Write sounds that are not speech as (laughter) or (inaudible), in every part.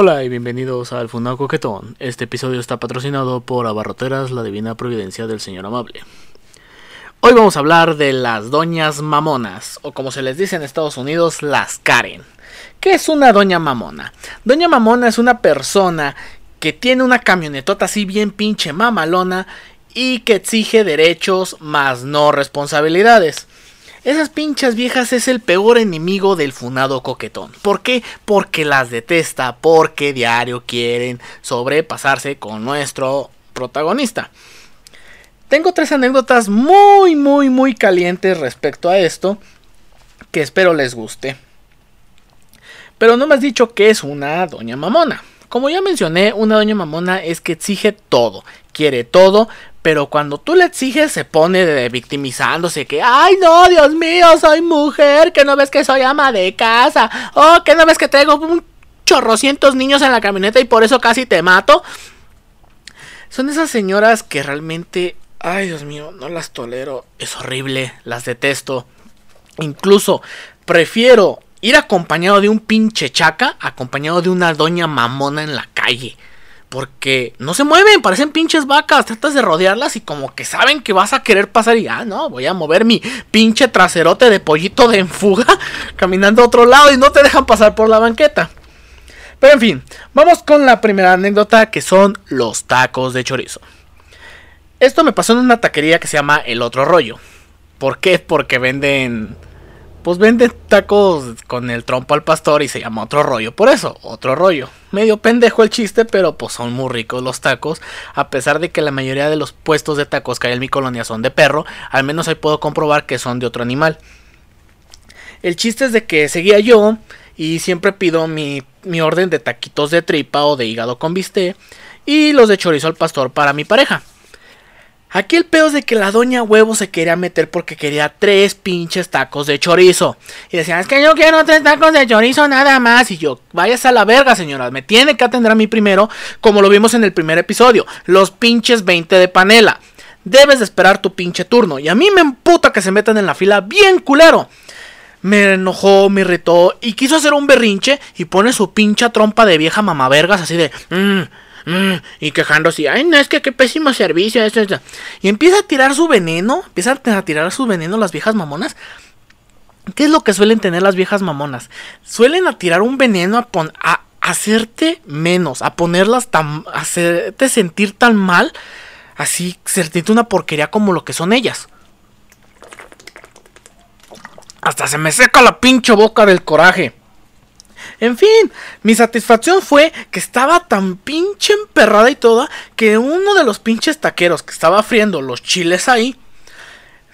Hola y bienvenidos al Fundado Coquetón. Este episodio está patrocinado por Abarroteras, la Divina Providencia del Señor Amable. Hoy vamos a hablar de las doñas mamonas, o como se les dice en Estados Unidos, las Karen. ¿Qué es una doña mamona? Doña mamona es una persona que tiene una camionetota así bien pinche mamalona y que exige derechos más no responsabilidades. Esas pinchas viejas es el peor enemigo del funado coquetón. ¿Por qué? Porque las detesta, porque diario quieren sobrepasarse con nuestro protagonista. Tengo tres anécdotas muy, muy, muy calientes respecto a esto, que espero les guste. Pero no me has dicho que es una doña mamona. Como ya mencioné, una doña mamona es que exige todo, quiere todo, pero cuando tú le exiges se pone de victimizándose que, ay no, Dios mío, soy mujer, que no ves que soy ama de casa, oh, que no ves que tengo un chorrocientos niños en la camioneta y por eso casi te mato. Son esas señoras que realmente, ay Dios mío, no las tolero, es horrible, las detesto. Incluso prefiero ir acompañado de un pinche chaca, acompañado de una doña mamona en la calle. Porque no se mueven, parecen pinches vacas. Tratas de rodearlas y como que saben que vas a querer pasar y ah, no, voy a mover mi pinche traserote de pollito de enfuga (laughs) caminando a otro lado y no te dejan pasar por la banqueta. Pero en fin, vamos con la primera anécdota que son los tacos de chorizo. Esto me pasó en una taquería que se llama El Otro Rollo. ¿Por qué? Porque venden pues venden tacos con el trompo al pastor y se llama otro rollo. Por eso, otro rollo. Medio pendejo el chiste, pero pues son muy ricos los tacos. A pesar de que la mayoría de los puestos de tacos que hay en mi colonia son de perro, al menos ahí puedo comprobar que son de otro animal. El chiste es de que seguía yo y siempre pido mi, mi orden de taquitos de tripa o de hígado con bistec y los de chorizo al pastor para mi pareja. Aquí el pedo es de que la doña huevo se quería meter porque quería tres pinches tacos de chorizo. Y decían, es que yo quiero tres tacos de chorizo nada más. Y yo, váyase a la verga, señora. Me tiene que atender a mí primero, como lo vimos en el primer episodio. Los pinches 20 de panela. Debes de esperar tu pinche turno. Y a mí me emputa que se metan en la fila bien culero. Me enojó, me irritó y quiso hacer un berrinche y pone su pincha trompa de vieja mamavergas así de... Mm, y quejándose, ay, no, es que qué pésimo servicio, esto, esto. Y empieza a tirar su veneno, empieza a tirar su veneno las viejas mamonas. ¿Qué es lo que suelen tener las viejas mamonas? Suelen a tirar un veneno a, a hacerte menos, a ponerlas tan, a hacerte sentir tan mal, así sentirte una porquería como lo que son ellas. Hasta se me seca la pinche boca del coraje. En fin, mi satisfacción fue que estaba tan pinche emperrada y toda que uno de los pinches taqueros que estaba friendo los chiles ahí,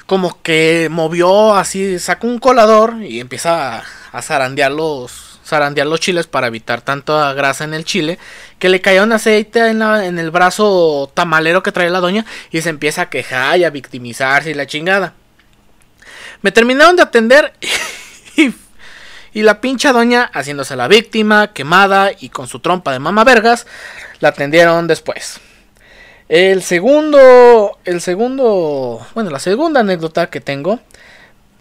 como que movió así, sacó un colador y empieza a, zarandear los, zarandear los chiles para evitar tanta grasa en el chile, que le cayó un aceite en, en el brazo tamalero que trae la doña y se empieza a quejar y a victimizarse y la chingada. Me terminaron de atender (laughs) y y la pincha doña, haciéndose la víctima, quemada y con su trompa de mama vergas, la atendieron después. El segundo, el segundo, bueno, la segunda anécdota que tengo,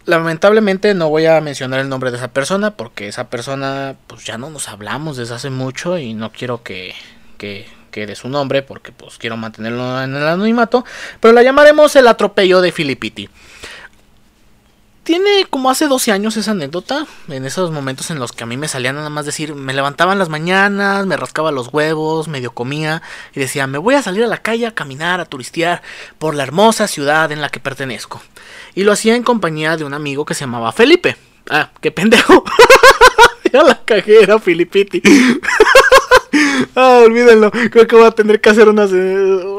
lamentablemente no voy a mencionar el nombre de esa persona porque esa persona, pues ya no nos hablamos desde hace mucho y no quiero que, que quede su nombre porque pues quiero mantenerlo en el anonimato, pero la llamaremos el atropello de Filipiti tiene como hace 12 años esa anécdota, en esos momentos en los que a mí me salía nada más decir, me levantaban las mañanas, me rascaba los huevos, medio comía y decía, me voy a salir a la calle a caminar, a turistear por la hermosa ciudad en la que pertenezco. Y lo hacía en compañía de un amigo que se llamaba Felipe. Ah, qué pendejo. (laughs) ya la cagué, era Filipiti. (laughs) (laughs) ah, olvídenlo. Creo que voy a tener que hacer una.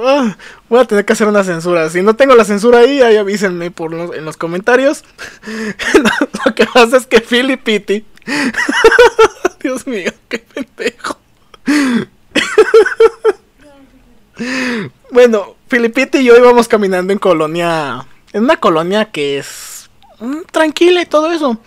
Ah, voy a tener que hacer una censura. Si no tengo la censura ahí, ahí avísenme por en los comentarios. (laughs) Lo que pasa es que Filipiti. (laughs) Dios mío, qué pendejo. bueno, Filipiti y yo íbamos caminando en colonia. En una colonia que es mm, tranquila y todo eso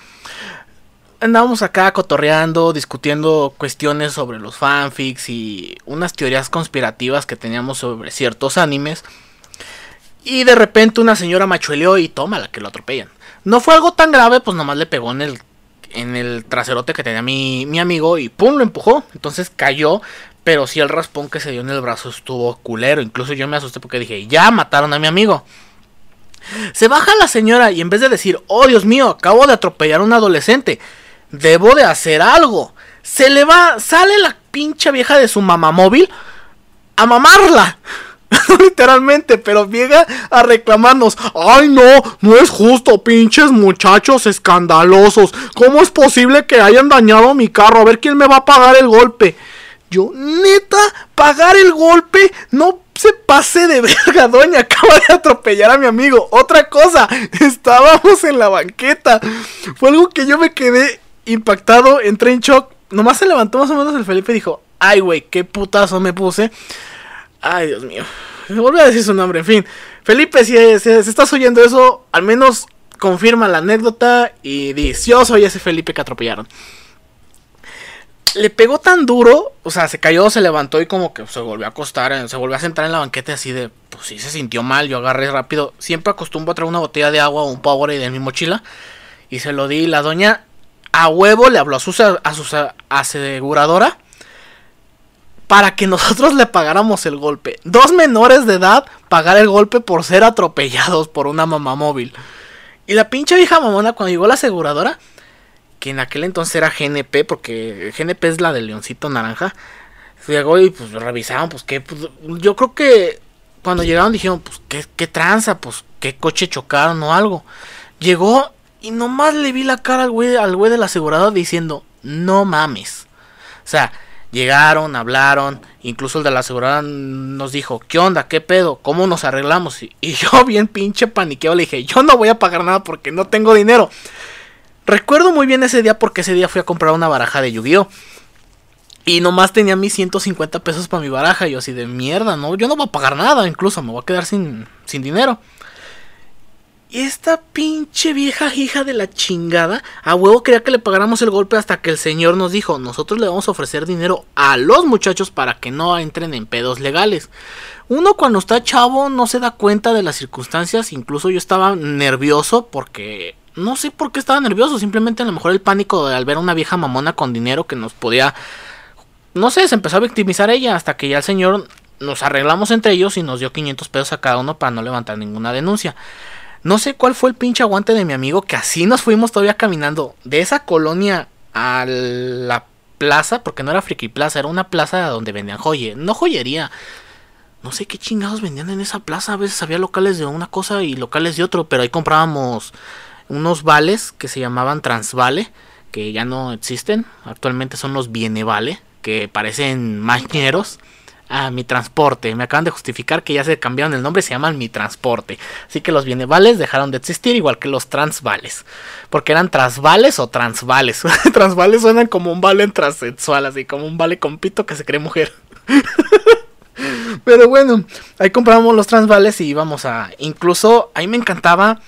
andábamos acá cotorreando, discutiendo cuestiones sobre los fanfics y unas teorías conspirativas que teníamos sobre ciertos animes. Y de repente una señora machueleó y toma la que lo atropellan. No fue algo tan grave, pues nomás le pegó en el, en el traserote que tenía mi, mi amigo y ¡pum! lo empujó. Entonces cayó, pero sí el raspón que se dio en el brazo estuvo culero. Incluso yo me asusté porque dije, ya mataron a mi amigo. Se baja la señora y en vez de decir, oh Dios mío, acabo de atropellar a un adolescente, debo de hacer algo. Se le va, sale la pincha vieja de su mamamóvil a mamarla. (laughs) Literalmente, pero llega a reclamarnos. Ay, no, no es justo, pinches muchachos escandalosos. ¿Cómo es posible que hayan dañado mi carro? A ver quién me va a pagar el golpe. Yo, neta, pagar el golpe, no se pase de (laughs) verga, doña. Acaba de atropellar a mi amigo. Otra cosa, (laughs) estábamos en la banqueta. Fue algo que yo me quedé impactado, entré en shock. Nomás se levantó más o menos el Felipe y dijo, ay, güey, qué putazo me puse. Ay, Dios mío. Volví a decir su nombre, en fin. Felipe, si, estás oyendo eso, al menos confirma la anécdota y dice, yo soy ese Felipe que atropellaron. Le pegó tan duro, o sea, se cayó, se levantó y como que se volvió a acostar, se volvió a sentar en la banqueta así de, pues sí se sintió mal, yo agarré rápido. Siempre acostumbro a traer una botella de agua o un Powerade en mi mochila y se lo di. La doña a huevo le habló a su, a su aseguradora para que (laughs) nosotros le pagáramos el golpe. Dos menores de edad pagar el golpe por ser atropellados por una mamá móvil. Y la pinche vieja mamona cuando llegó la aseguradora, que en aquel entonces era GNP, porque GNP es la del leoncito naranja, llegó y pues revisaron, pues que, pues, yo creo que cuando llegaron dijeron, pues qué, qué tranza, pues qué coche chocaron o algo. Llegó y nomás le vi la cara al güey, al güey de la aseguradora diciendo, no mames. O sea, Llegaron, hablaron, incluso el de la seguridad nos dijo, ¿qué onda? ¿Qué pedo? ¿Cómo nos arreglamos? Y, yo (laughs) bien pinche paniqueo le dije, yo no voy a pagar nada porque no tengo dinero. Recuerdo muy bien ese día porque ese día fui a comprar una baraja de Yu-Gi-Oh! Y nomás tenía mis 150 pesos para mi baraja. Y yo así de mierda, no, yo no voy a pagar nada, incluso me voy a quedar sin, sin dinero. Y esta pinche vieja hija de la chingada, a huevo quería que le pagáramos el golpe hasta que el señor nos dijo, nosotros le vamos a ofrecer dinero a los muchachos para que no entren en pedos legales. Uno cuando está chavo no se da cuenta de las circunstancias, incluso yo estaba nervioso porque... No sé por qué estaba nervioso, simplemente a lo mejor el pánico de al ver a una vieja mamona con dinero que nos podía... No sé, se empezó a victimizar ella hasta que ya el señor nos arreglamos entre ellos y nos dio 500 pesos a cada uno para no levantar ninguna denuncia. No sé cuál fue el pinche aguante de mi amigo que así nos fuimos todavía caminando de esa colonia a la plaza, porque no era Friki Plaza, era una plaza donde vendían joye, no joyería. No sé qué chingados vendían en esa plaza, a veces había locales de una cosa y locales de otro, pero ahí comprábamos unos vales que se llamaban Transvale, que ya no existen, actualmente son los Bienevale, que parecen mañeros. Ah, mi transporte. Me acaban de justificar que ya se cambiaron el nombre, se llaman mi transporte. Así que los bienevales dejaron de existir, igual que los transvales. Porque eran transvales o transvales. (laughs) transvales suenan como un vale transexual, así como un vale con pito que se cree mujer. (laughs) Pero bueno, ahí compramos los transvales y íbamos a. Incluso ahí me encantaba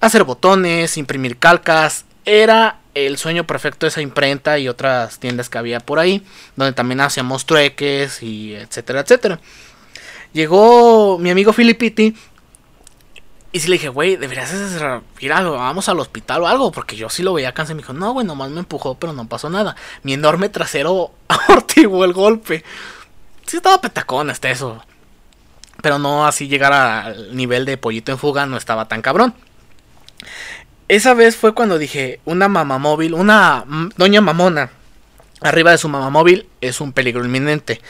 hacer botones, imprimir calcas. Era el sueño perfecto de esa imprenta y otras tiendas que había por ahí, donde también hacíamos trueques y etcétera, etcétera. Llegó mi amigo Filipiti y sí le dije, güey, deberías ir algo, vamos al hospital o algo, porque yo sí lo veía cansado y me dijo, no, güey, nomás me empujó, pero no pasó nada. Mi enorme trasero (laughs) amortiguó el golpe. Sí estaba petacón hasta eso. Pero no así llegar al nivel de pollito en fuga, no estaba tan cabrón esa vez fue cuando dije, una mamá móvil, una doña mamona arriba de su mamá móvil es un peligro inminente.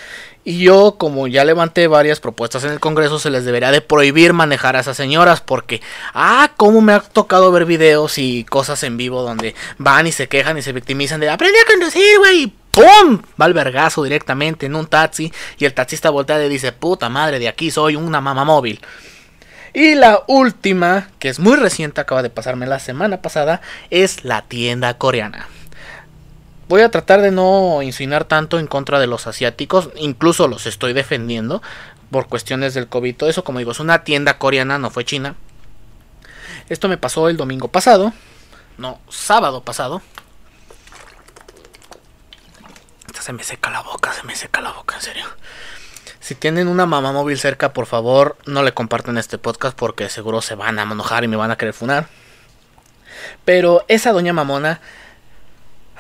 Y yo, como ya levanté varias propuestas en el Congreso, se les debería de prohibir manejar a esas señoras. Porque, ah, cómo me ha tocado ver videos y cosas en vivo donde van y se quejan y se victimizan de aprendí a conducir, güey. ¡Pum! Va al vergazo directamente en un taxi. Y el taxista voltea y dice, puta madre, de aquí soy una mamá móvil. Y la última, que es muy reciente, acaba de pasarme la semana pasada, es la tienda coreana. Voy a tratar de no insinuar tanto en contra de los asiáticos, incluso los estoy defendiendo por cuestiones del COVID. Todo eso, como digo, es una tienda coreana, no fue china. Esto me pasó el domingo pasado, no, sábado pasado. se me seca la boca, se me seca la boca, en serio. Si tienen una mamá móvil cerca, por favor, no le compartan este podcast porque seguro se van a enojar y me van a querer funar. Pero esa doña mamona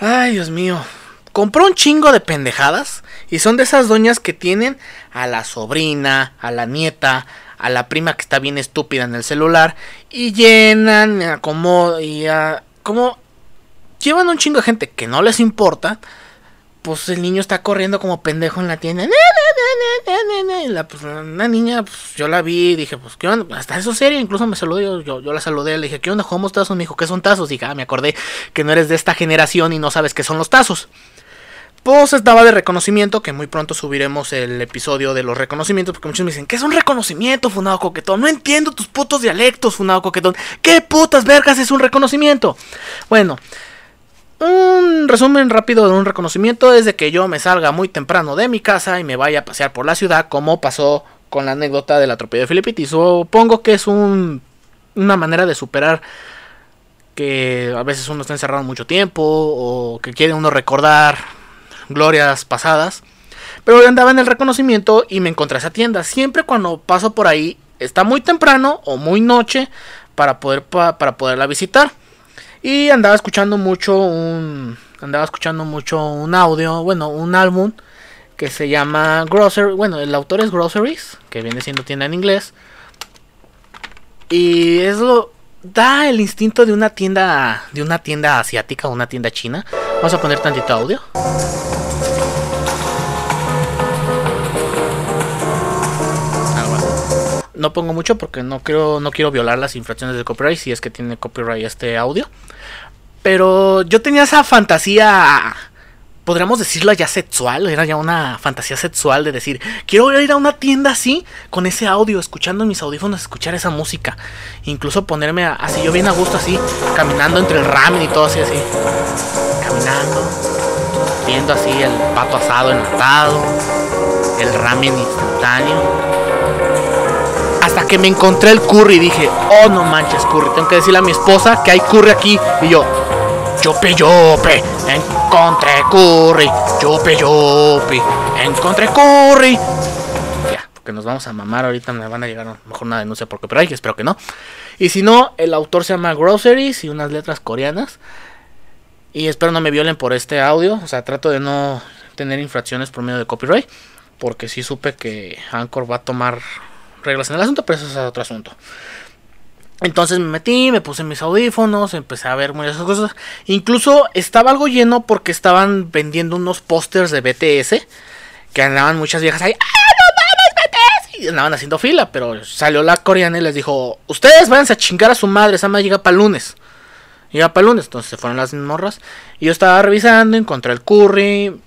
Ay, Dios mío. Compró un chingo de pendejadas. Y son de esas doñas que tienen a la sobrina, a la nieta, a la prima que está bien estúpida en el celular. Y llenan, como, y a, como llevan un chingo de gente que no les importa. Pues el niño está corriendo como pendejo en la tienda. La, pues, una niña, pues yo la vi dije, pues qué onda, hasta eso serio, incluso me saludó, yo, yo, la saludé, le dije, ¿qué onda? ¿Cómo tazos? Me dijo, ¿qué son tazos? Dije, ah, me acordé que no eres de esta generación y no sabes qué son los tazos. Pues estaba de reconocimiento, que muy pronto subiremos el episodio de los reconocimientos, porque muchos me dicen, ¿qué es un reconocimiento, Funado Coquetón? No entiendo tus putos dialectos, Funado Coquetón. ¿Qué putas vergas es un reconocimiento? Bueno, un resumen rápido de un reconocimiento es de que yo me salga muy temprano de mi casa y me vaya a pasear por la ciudad, como pasó con la anécdota del atropello de Filipitis. Supongo que es un, una manera de superar que a veces uno está encerrado mucho tiempo o que quiere uno recordar glorias pasadas. Pero hoy andaba en el reconocimiento y me encontré esa tienda. Siempre cuando paso por ahí está muy temprano o muy noche para poder para poderla visitar. Y andaba escuchando mucho un andaba escuchando mucho un audio, bueno, un álbum que se llama Grocery, bueno, el autor es Groceries, que viene siendo tienda en inglés. Y es lo da el instinto de una tienda de una tienda asiática o una tienda china. Vamos a poner tantito audio. No pongo mucho porque no quiero, no quiero violar las infracciones de copyright si es que tiene copyright este audio. Pero yo tenía esa fantasía, podríamos decirlo ya sexual, era ya una fantasía sexual de decir, quiero ir a una tienda así, con ese audio, escuchando mis audífonos, escuchar esa música. Incluso ponerme así, yo bien a gusto así, caminando entre el ramen y todo así, así. Caminando, viendo así el pato asado enlatado, el ramen instantáneo hasta que me encontré el curry y dije, oh no manches curry, tengo que decirle a mi esposa que hay curry aquí. Y yo, yope yope, encontré curry, yope yope, encontré curry. Ya, porque nos vamos a mamar ahorita, me van a llegar mejor una denuncia pero hay, espero que no. Y si no, el autor se llama Groceries y unas letras coreanas. Y espero no me violen por este audio. O sea, trato de no tener infracciones por medio de copyright. Porque sí supe que Anchor va a tomar reglas en el asunto, pero eso es otro asunto. Entonces me metí, me puse mis audífonos, empecé a ver muchas cosas. Incluso estaba algo lleno porque estaban vendiendo unos pósters de BTS. Que andaban muchas viejas ahí. ¡Ah, no mames, BTS! Y andaban haciendo fila. Pero salió la coreana y les dijo: Ustedes váyanse a chingar a su madre. Esa madre llega para lunes. Llega para lunes. Entonces se fueron las morras. Y yo estaba revisando, encontré el curry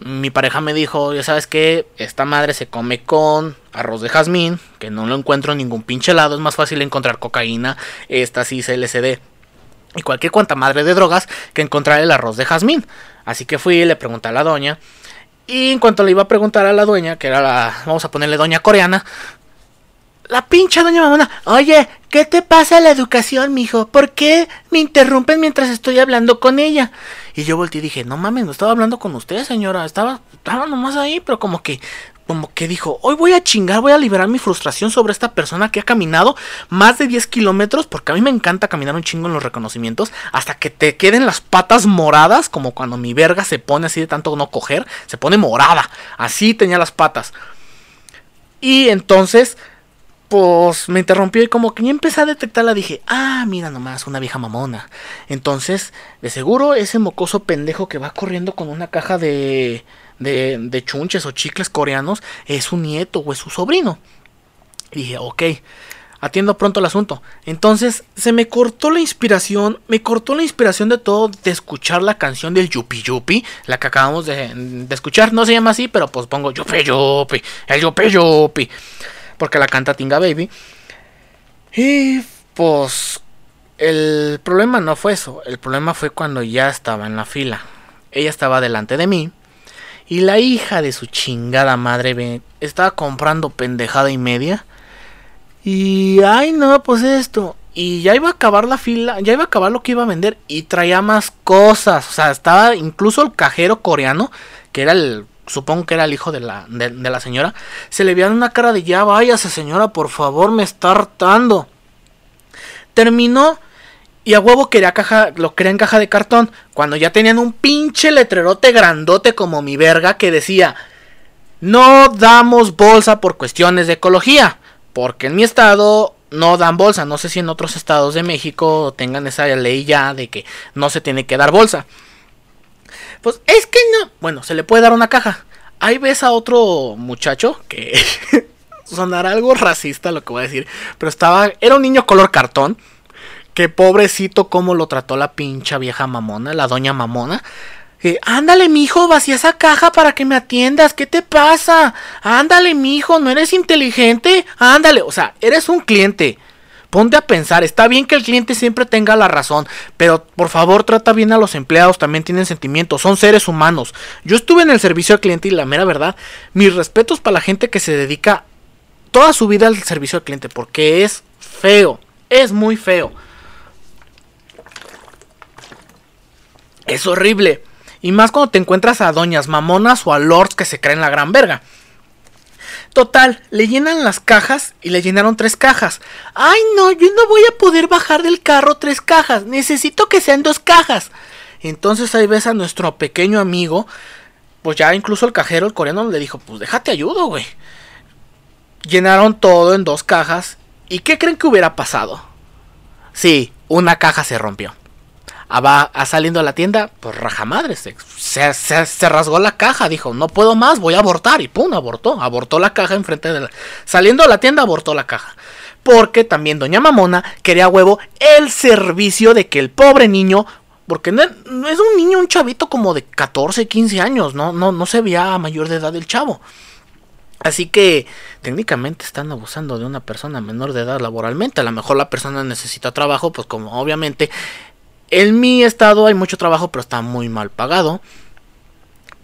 mi pareja me dijo, ya sabes que esta madre se come con arroz de jazmín, que no lo encuentro en ningún pinche lado, es más fácil encontrar cocaína, esta sí LSD y cualquier cuanta madre de drogas que encontrar el arroz de jazmín. Así que fui y le pregunté a la doña. Y en cuanto le iba a preguntar a la dueña, que era la, vamos a ponerle doña coreana, la pinche doña mamona, oye, ¿qué te pasa la educación, mijo? ¿Por qué me interrumpen mientras estoy hablando con ella? Y yo volteé y dije, no mames, no estaba hablando con usted, señora, estaba, estaba nomás ahí, pero como que, como que dijo, hoy voy a chingar, voy a liberar mi frustración sobre esta persona que ha caminado más de 10 kilómetros, porque a mí me encanta caminar un chingo en los reconocimientos, hasta que te queden las patas moradas, como cuando mi verga se pone así de tanto no coger, se pone morada, así tenía las patas. Y entonces pues me interrumpió y como que ya empecé a detectarla dije, ah, mira nomás, una vieja mamona. Entonces, de seguro ese mocoso pendejo que va corriendo con una caja de, de, de chunches o chicles coreanos es su nieto o es su sobrino. Y dije, ok, atiendo pronto el asunto. Entonces, se me cortó la inspiración, me cortó la inspiración de todo de escuchar la canción del Yupi Yupi, la que acabamos de, de escuchar. No se llama así, pero pues pongo Yupi Yupi, el Yupi Yupi porque la canta Tinga Baby. Y pues el problema no fue eso, el problema fue cuando ya estaba en la fila. Ella estaba delante de mí y la hija de su chingada madre estaba comprando pendejada y media. Y ay no, pues esto. Y ya iba a acabar la fila, ya iba a acabar lo que iba a vender y traía más cosas. O sea, estaba incluso el cajero coreano, que era el supongo que era el hijo de la, de, la señora, se le veía una cara de ya váyase señora, por favor, me está hartando. Terminó Y a huevo quería caja, lo quería en caja de cartón. Cuando ya tenían un pinche letrerote grandote como mi verga que decía: No damos bolsa por cuestiones de ecología. Porque en mi estado no dan bolsa. No sé si en otros estados de México tengan esa ley ya de que no se tiene que dar bolsa. Pues es que no. Bueno, se le puede dar una caja. Ahí ves a otro muchacho que (laughs) sonará algo racista lo que voy a decir. Pero estaba. Era un niño color cartón. Que pobrecito cómo lo trató la pincha vieja mamona, la doña mamona. Ándale, mijo, vacía esa caja para que me atiendas. ¿Qué te pasa? Ándale, mijo, ¿no eres inteligente? Ándale, o sea, eres un cliente. Ponte a pensar, está bien que el cliente siempre tenga la razón, pero por favor trata bien a los empleados, también tienen sentimientos, son seres humanos. Yo estuve en el servicio al cliente y la mera verdad, mis respetos para la gente que se dedica toda su vida al servicio al cliente, porque es feo, es muy feo. Es horrible. Y más cuando te encuentras a doñas mamonas o a lords que se creen la gran verga. Total, le llenan las cajas y le llenaron tres cajas. Ay, no, yo no voy a poder bajar del carro tres cajas. Necesito que sean dos cajas. Entonces ahí ves a nuestro pequeño amigo. Pues ya incluso el cajero, el coreano, le dijo, pues déjate ayudo, güey. Llenaron todo en dos cajas. ¿Y qué creen que hubiera pasado? Sí, una caja se rompió va a saliendo a la tienda, pues raja madre, se, se, rasgó la caja, dijo, no puedo más, voy a abortar, y pum, abortó, abortó la caja enfrente de la... Saliendo a la tienda, abortó la caja. Porque también doña Mamona quería huevo el servicio de que el pobre niño, porque no, es un niño, un chavito como de 14, 15 años, no, no, no se veía mayor de edad el chavo. Así que técnicamente están abusando de una persona menor de edad laboralmente. A lo mejor la persona necesita trabajo, pues como obviamente en mi estado hay mucho trabajo, pero está muy mal pagado.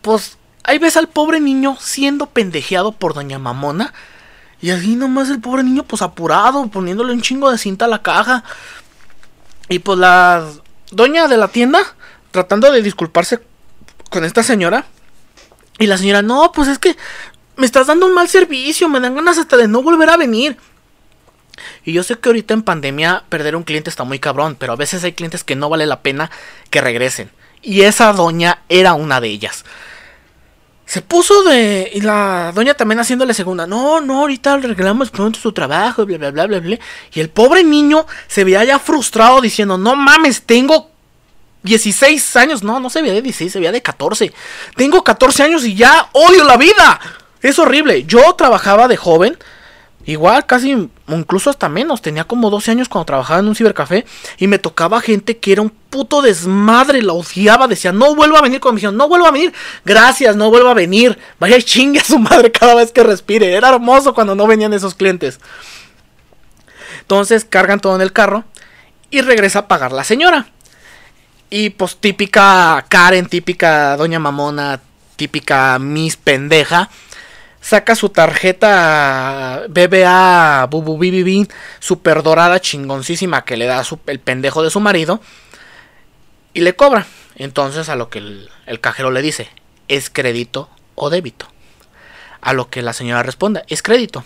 Pues ahí ves al pobre niño siendo pendejeado por doña Mamona. Y así nomás el pobre niño pues apurado, poniéndole un chingo de cinta a la caja. Y pues la doña de la tienda tratando de disculparse con esta señora. Y la señora, no, pues es que me estás dando un mal servicio, me dan ganas hasta de no volver a venir. Y yo sé que ahorita en pandemia perder un cliente está muy cabrón, pero a veces hay clientes que no vale la pena que regresen. Y esa doña era una de ellas. Se puso de. Y la doña también haciéndole segunda. No, no, ahorita arreglamos pronto su trabajo, bla, bla, bla, bla, bla. Y el pobre niño se veía ya frustrado diciendo: No mames, tengo 16 años. No, no se veía de 16, se veía de 14. Tengo 14 años y ya odio la vida. Es horrible. Yo trabajaba de joven Igual, casi, incluso hasta menos. Tenía como 12 años cuando trabajaba en un cibercafé. Y me tocaba gente que era un puto desmadre. La odiaba. Decía, no vuelva a venir con mi No vuelva a venir. Gracias, no vuelva a venir. Vaya chingue a su madre cada vez que respire. Era hermoso cuando no venían esos clientes. Entonces cargan todo en el carro. Y regresa a pagar la señora. Y pues típica Karen, típica Doña Mamona, típica Miss Pendeja saca su tarjeta BBA Bububibibin super dorada chingoncísima que le da el pendejo de su marido y le cobra. Entonces a lo que el, cajero le dice, ¿es crédito o débito? A lo que la señora responde, es crédito.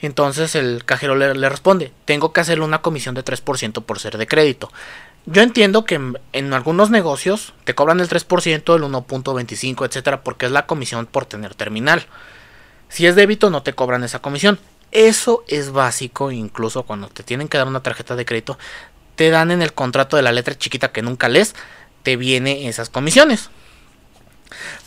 Entonces el cajero le, responde, tengo que hacerle una comisión de 3% por ser de crédito. Yo entiendo que en, algunos negocios te cobran el 3%, el 1.25, etcétera, porque es la comisión por tener terminal. Si es débito no te cobran esa comisión. Eso es básico, incluso cuando te tienen que dar una tarjeta de crédito, te dan en el contrato de la letra chiquita que nunca lees, te viene esas comisiones.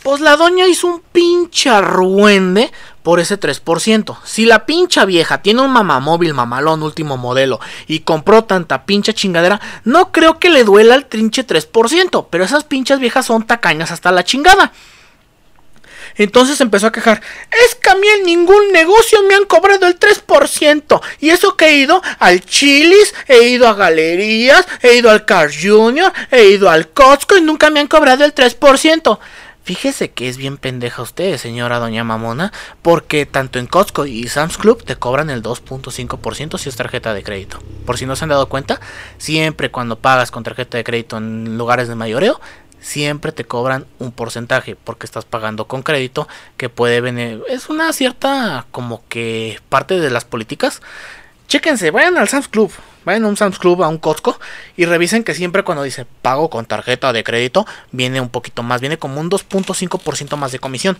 Pues la doña hizo un pinche arruende por ese 3%. Si la pincha vieja tiene un mamamóvil mamalón último modelo y compró tanta pincha chingadera, no creo que le duela el trinche 3%, pero esas pinchas viejas son tacañas hasta la chingada. Entonces empezó a quejar, es que a mí en ningún negocio me han cobrado el 3%. Y eso que he ido al Chili's, he ido a galerías, he ido al Car Junior, he ido al Costco y nunca me han cobrado el 3%. Fíjese que es bien pendeja usted, señora doña Mamona, porque tanto en Costco y Sam's Club te cobran el 2.5% si es tarjeta de crédito. Por si no se han dado cuenta, siempre cuando pagas con tarjeta de crédito en lugares de mayoreo, siempre te cobran un porcentaje porque estás pagando con crédito que puede venir es una cierta como que parte de las políticas Chéquense, vayan al Sam's Club, vayan a un Sam's Club, a un Costco y revisen que siempre cuando dice pago con tarjeta de crédito viene un poquito más, viene como un 2.5% más de comisión.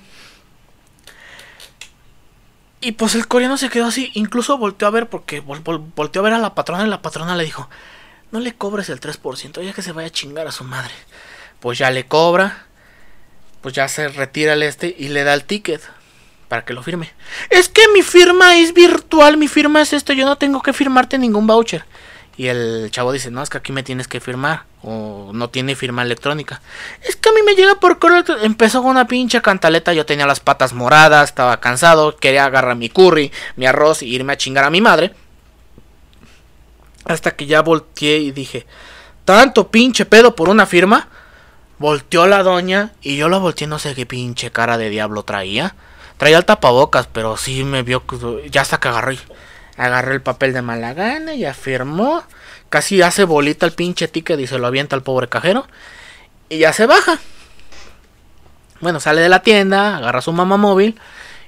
Y pues el coreano se quedó así, incluso volteó a ver porque volteó a ver a la patrona y la patrona le dijo, no le cobres el 3%, ya que se vaya a chingar a su madre. Pues ya le cobra, pues ya se retira el este y le da el ticket para que lo firme. Es que mi firma es virtual, mi firma es esto, yo no tengo que firmarte ningún voucher. Y el chavo dice, no, es que aquí me tienes que firmar. O no tiene firma electrónica. Es que a mí me llega por correo. Empezó con una pinche cantaleta. Yo tenía las patas moradas. Estaba cansado. Quería agarrar mi curry, mi arroz y irme a chingar a mi madre. Hasta que ya volteé y dije, tanto pinche pedo por una firma. Volteó la doña y yo la volteé, no sé qué pinche cara de diablo traía. Traía el tapabocas, pero sí me vio, ya hasta que agarré. Agarré el papel de mala gana y afirmó. Casi hace bolita el pinche ticket y se lo avienta al pobre cajero. Y ya se baja. Bueno, sale de la tienda, agarra su mamá móvil.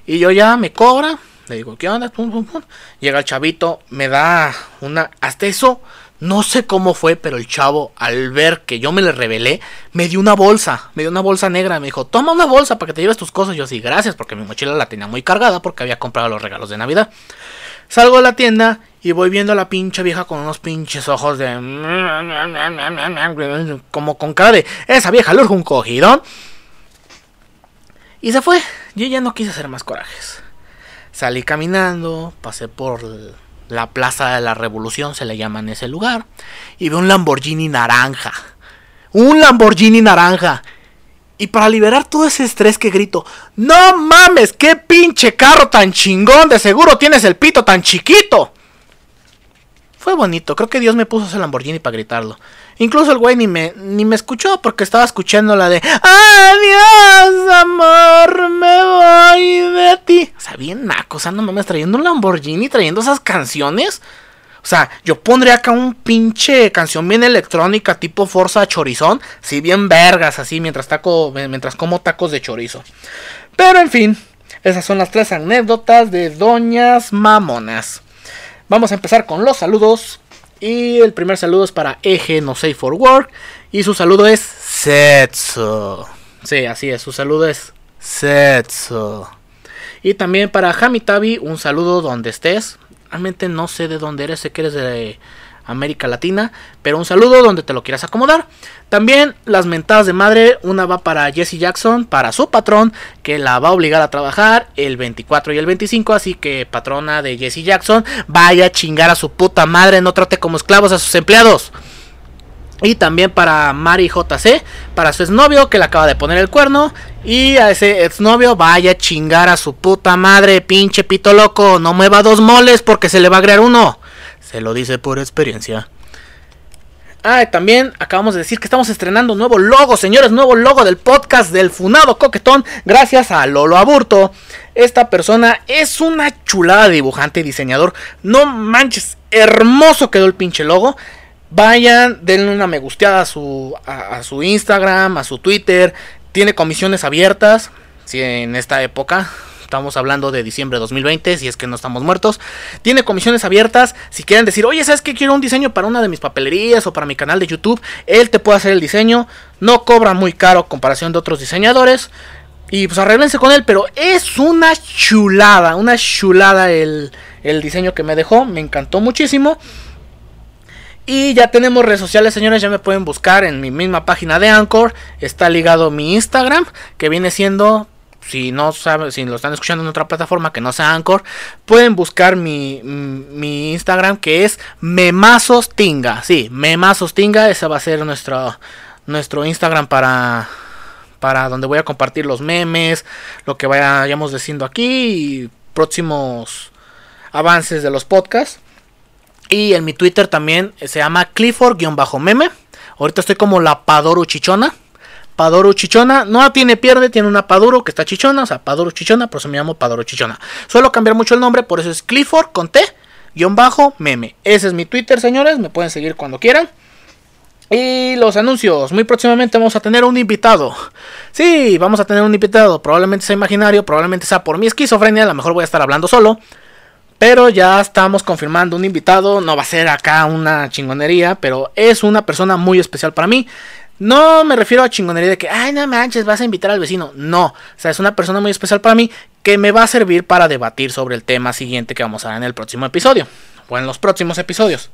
Y yo ya me cobra. Le digo, ¿qué onda? Llega el chavito, me da una. Hasta eso, no sé cómo fue, pero el chavo, al ver que yo me le revelé, me dio una bolsa. Me dio una bolsa negra. Me dijo, toma una bolsa para que te lleves tus cosas. Yo sí, gracias, porque mi mochila la tenía muy cargada porque había comprado los regalos de Navidad. Salgo de la tienda y voy viendo a la pinche vieja con unos pinches ojos de. Como con cara de. Esa vieja le un cogidón. Y se fue. Yo ya no quise hacer más corajes. Salí caminando, pasé por la Plaza de la Revolución, se le llama en ese lugar. Y veo un Lamborghini naranja. Un Lamborghini naranja. Y para liberar todo ese estrés que grito, no mames, qué pinche carro tan chingón, de seguro tienes el pito tan chiquito. Bonito, creo que Dios me puso ese Lamborghini para gritarlo. Incluso el güey ni me, ni me escuchó porque estaba escuchando la de Adiós, amor, me voy de ti. O sea, bien naco, o sea, no mames, trayendo un Lamborghini, trayendo esas canciones. O sea, yo pondría acá un pinche canción bien electrónica tipo Forza Chorizón. Si bien vergas, así, mientras, taco, mientras como tacos de chorizo. Pero en fin, esas son las tres anécdotas de Doñas Mamonas. Vamos a empezar con los saludos. Y el primer saludo es para Eje No Safe for Work. Y su saludo es Setso. Sí, así es, su saludo es Setso. Y también para Hamitabi, un saludo donde estés realmente no sé de dónde eres, sé que eres de América Latina, pero un saludo donde te lo quieras acomodar. También las mentadas de madre, una va para Jesse Jackson, para su patrón, que la va a obligar a trabajar el 24 y el 25, así que patrona de Jesse Jackson, vaya a chingar a su puta madre, no trate como esclavos a sus empleados. Y también para Mari JC, para su exnovio que le acaba de poner el cuerno. Y a ese exnovio vaya a chingar a su puta madre, pinche pito loco. No mueva dos moles porque se le va a agregar uno. Se lo dice por experiencia. Ah, también acabamos de decir que estamos estrenando nuevo logo, señores, nuevo logo del podcast del Funado Coquetón, gracias a Lolo Aburto. Esta persona es una chulada dibujante y diseñador. No manches, hermoso quedó el pinche logo. Vayan, denle una me gusteada a su, a, su Instagram, a su Twitter. Tiene comisiones abiertas. Si en esta época, estamos hablando de diciembre de 2020, si es que no estamos muertos. Tiene comisiones abiertas. Si quieren decir, oye, ¿sabes qué? Quiero un diseño para una de mis papelerías o para mi canal de YouTube. Él te puede hacer el diseño. No cobra muy caro comparación de otros diseñadores. Y pues arreglense con él, pero es una chulada, una chulada el, el diseño que me dejó. Me encantó muchísimo. Y ya tenemos redes sociales, señores, ya me pueden buscar en mi misma página de Anchor. Está ligado mi Instagram, que viene siendo si no saben, si lo están escuchando en otra plataforma que no sea Anchor, pueden buscar mi, mi Instagram que es Memasostinga. Sí, Memasostinga, ese va a ser nuestro, nuestro Instagram para, para donde voy a compartir los memes, lo que vayamos diciendo aquí y próximos avances de los podcasts. Y en mi Twitter también se llama Clifford-meme. Ahorita estoy como la Padoru Chichona. Padoru Chichona. No tiene pierde, tiene una Paduro que está chichona. O sea, Padoru Chichona, por eso me llamo Padoru Chichona. Suelo cambiar mucho el nombre, por eso es Clifford con T. Guión bajo meme. Ese es mi Twitter, señores. Me pueden seguir cuando quieran. Y los anuncios. Muy próximamente vamos a tener un invitado. Sí, vamos a tener un invitado. Probablemente sea imaginario, probablemente sea por mi esquizofrenia. A lo mejor voy a estar hablando solo. Pero ya estamos confirmando un invitado. No va a ser acá una chingonería, pero es una persona muy especial para mí. No me refiero a chingonería de que, ay, no manches, vas a invitar al vecino. No, o sea, es una persona muy especial para mí que me va a servir para debatir sobre el tema siguiente que vamos a ver en el próximo episodio. O en los próximos episodios.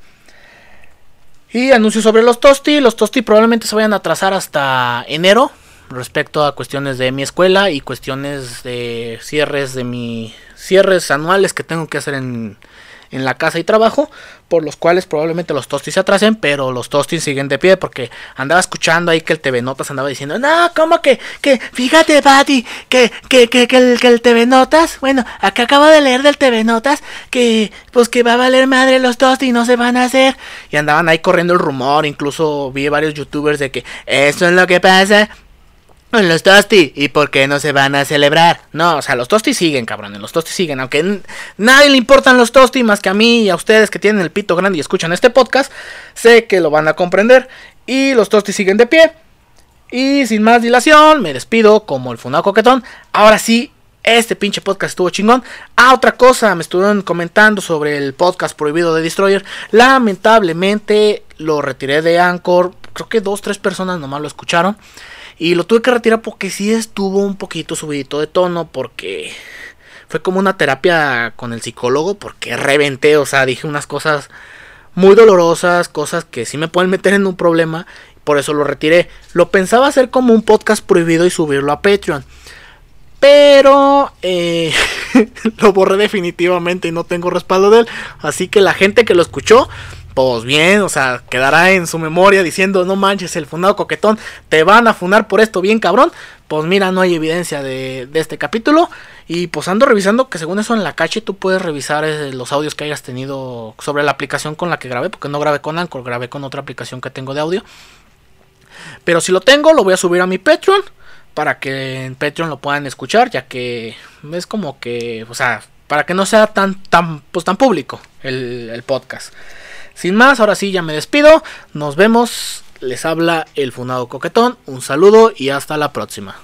Y anuncio sobre los Tosti. Los Tosti probablemente se vayan a atrasar hasta enero respecto a cuestiones de mi escuela y cuestiones de cierres de mi cierres anuales que tengo que hacer en, en la casa y trabajo, por los cuales probablemente los tostis se atrasen, pero los tostis siguen de pie porque andaba escuchando ahí que el TV Notas andaba diciendo, no, ¿cómo que, que, fíjate, Patty, que, que, que, que, el, que el TV Notas, bueno, acá acabo de leer del TV Notas que, pues que va a valer madre los tostis, no se van a hacer, y andaban ahí corriendo el rumor, incluso vi varios youtubers de que eso es lo que pasa, los Tosti. ¿Y por qué no se van a celebrar? No, o sea, los Tosti siguen, cabrón. Los Tosti siguen. Aunque nadie le importan los Tosti más que a mí y a ustedes que tienen el pito grande y escuchan este podcast. Sé que lo van a comprender. Y los Tosti siguen de pie. Y sin más dilación, me despido como el Funado Coquetón. Ahora sí, este pinche podcast estuvo chingón. Ah, otra cosa, me estuvieron comentando sobre el podcast prohibido de Destroyer. Lamentablemente lo retiré de Anchor. Creo que dos, tres personas nomás lo escucharon. Y lo tuve que retirar porque sí estuvo un poquito subidito de tono. Porque fue como una terapia con el psicólogo. Porque reventé, o sea, dije unas cosas muy dolorosas. Cosas que sí me pueden meter en un problema. Por eso lo retiré. Lo pensaba hacer como un podcast prohibido y subirlo a Patreon. Pero eh, (laughs) lo borré definitivamente y no tengo respaldo de él. Así que la gente que lo escuchó pues bien, o sea, quedará en su memoria diciendo, no manches, el fundado coquetón, te van a funar por esto bien cabrón. Pues mira, no hay evidencia de, este capítulo. Y pues ando revisando que según eso en la cache tú puedes revisar eh, los audios que hayas tenido sobre la aplicación con la que grabé, porque no grabé con Anchor, grabé con otra aplicación que tengo de audio. Pero si lo tengo, lo voy a subir a mi Patreon para que en Patreon lo puedan escuchar, ya que es como que, o sea, para que no sea tan, tan, pues tan público el podcast. Sin más, ahora sí ya me despido. Nos vemos. Les habla el Funado Coquetón. Un saludo y hasta la próxima.